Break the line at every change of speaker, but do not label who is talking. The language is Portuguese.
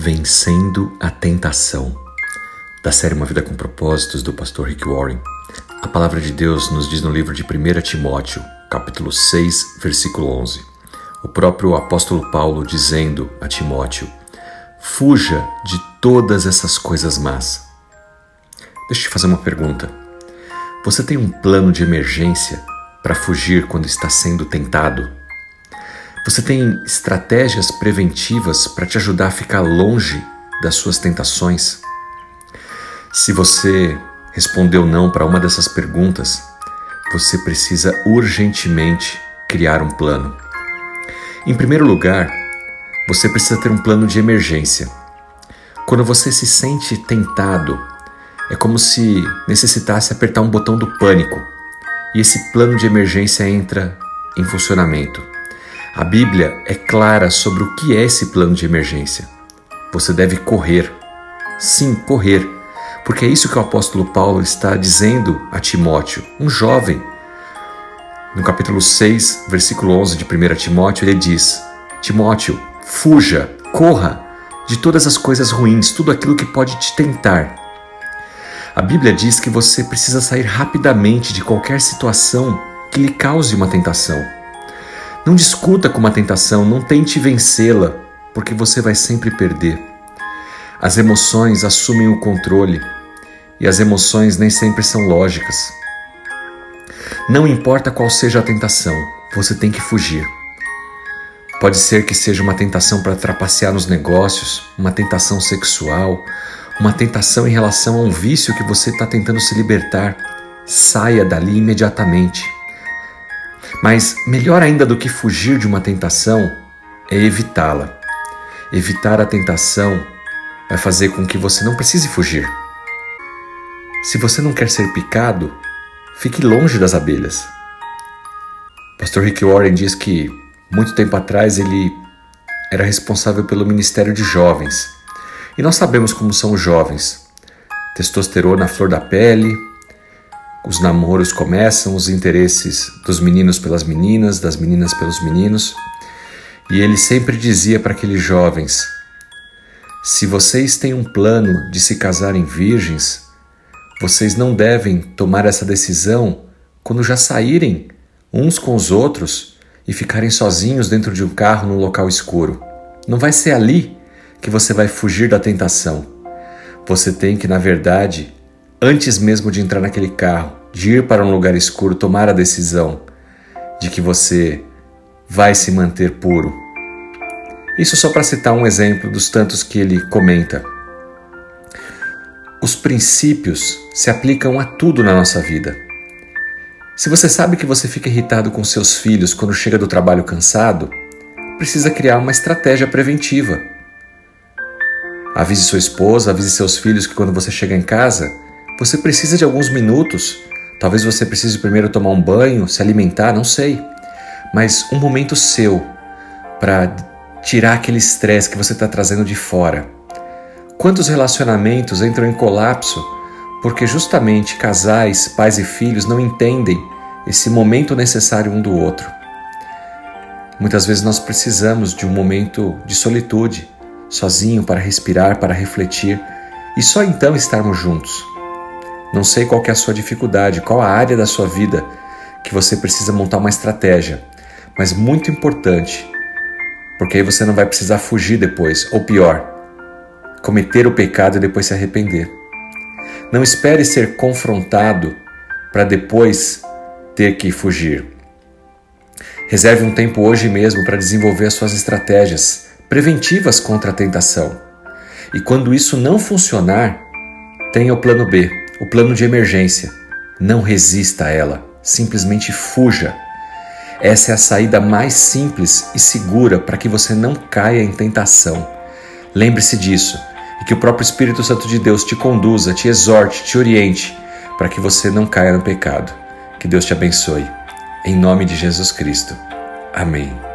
Vencendo a Tentação, da série Uma Vida com Propósitos, do pastor Rick Warren. A palavra de Deus nos diz no livro de 1 Timóteo, capítulo 6, versículo 11. O próprio apóstolo Paulo dizendo a Timóteo: Fuja de todas essas coisas más. Deixa eu te fazer uma pergunta. Você tem um plano de emergência para fugir quando está sendo tentado? Você tem estratégias preventivas para te ajudar a ficar longe das suas tentações? Se você respondeu não para uma dessas perguntas, você precisa urgentemente criar um plano. Em primeiro lugar, você precisa ter um plano de emergência. Quando você se sente tentado, é como se necessitasse apertar um botão do pânico e esse plano de emergência entra em funcionamento. A Bíblia é clara sobre o que é esse plano de emergência. Você deve correr. Sim, correr. Porque é isso que o apóstolo Paulo está dizendo a Timóteo, um jovem. No capítulo 6, versículo 11 de 1 Timóteo, ele diz: Timóteo, fuja, corra de todas as coisas ruins, tudo aquilo que pode te tentar. A Bíblia diz que você precisa sair rapidamente de qualquer situação que lhe cause uma tentação. Não discuta com uma tentação, não tente vencê-la, porque você vai sempre perder. As emoções assumem o controle e as emoções nem sempre são lógicas. Não importa qual seja a tentação, você tem que fugir. Pode ser que seja uma tentação para trapacear nos negócios, uma tentação sexual, uma tentação em relação a um vício que você está tentando se libertar. Saia dali imediatamente. Mas melhor ainda do que fugir de uma tentação é evitá-la. Evitar a tentação vai fazer com que você não precise fugir. Se você não quer ser picado, fique longe das abelhas. Pastor Rick Warren diz que muito tempo atrás ele era responsável pelo Ministério de Jovens. E nós sabemos como são os jovens. Testosterona à flor da pele, os namoros começam, os interesses dos meninos pelas meninas, das meninas pelos meninos. E ele sempre dizia para aqueles jovens: se vocês têm um plano de se casarem virgens, vocês não devem tomar essa decisão quando já saírem uns com os outros e ficarem sozinhos dentro de um carro no local escuro. Não vai ser ali que você vai fugir da tentação. Você tem que, na verdade, antes mesmo de entrar naquele carro, de ir para um lugar escuro, tomar a decisão de que você vai se manter puro. Isso só para citar um exemplo dos tantos que ele comenta. Os princípios se aplicam a tudo na nossa vida. Se você sabe que você fica irritado com seus filhos quando chega do trabalho cansado, precisa criar uma estratégia preventiva. Avise sua esposa, avise seus filhos que quando você chega em casa, você precisa de alguns minutos Talvez você precise primeiro tomar um banho, se alimentar, não sei. Mas um momento seu para tirar aquele estresse que você está trazendo de fora. Quantos relacionamentos entram em colapso porque justamente casais, pais e filhos não entendem esse momento necessário um do outro? Muitas vezes nós precisamos de um momento de solitude, sozinho para respirar, para refletir e só então estarmos juntos. Não sei qual é a sua dificuldade, qual a área da sua vida que você precisa montar uma estratégia, mas muito importante, porque aí você não vai precisar fugir depois, ou pior, cometer o pecado e depois se arrepender. Não espere ser confrontado para depois ter que fugir. Reserve um tempo hoje mesmo para desenvolver as suas estratégias preventivas contra a tentação. E quando isso não funcionar, tenha o plano B o plano de emergência. Não resista a ela, simplesmente fuja. Essa é a saída mais simples e segura para que você não caia em tentação. Lembre-se disso e que o próprio Espírito Santo de Deus te conduza, te exorte, te oriente para que você não caia no pecado. Que Deus te abençoe. Em nome de Jesus Cristo. Amém.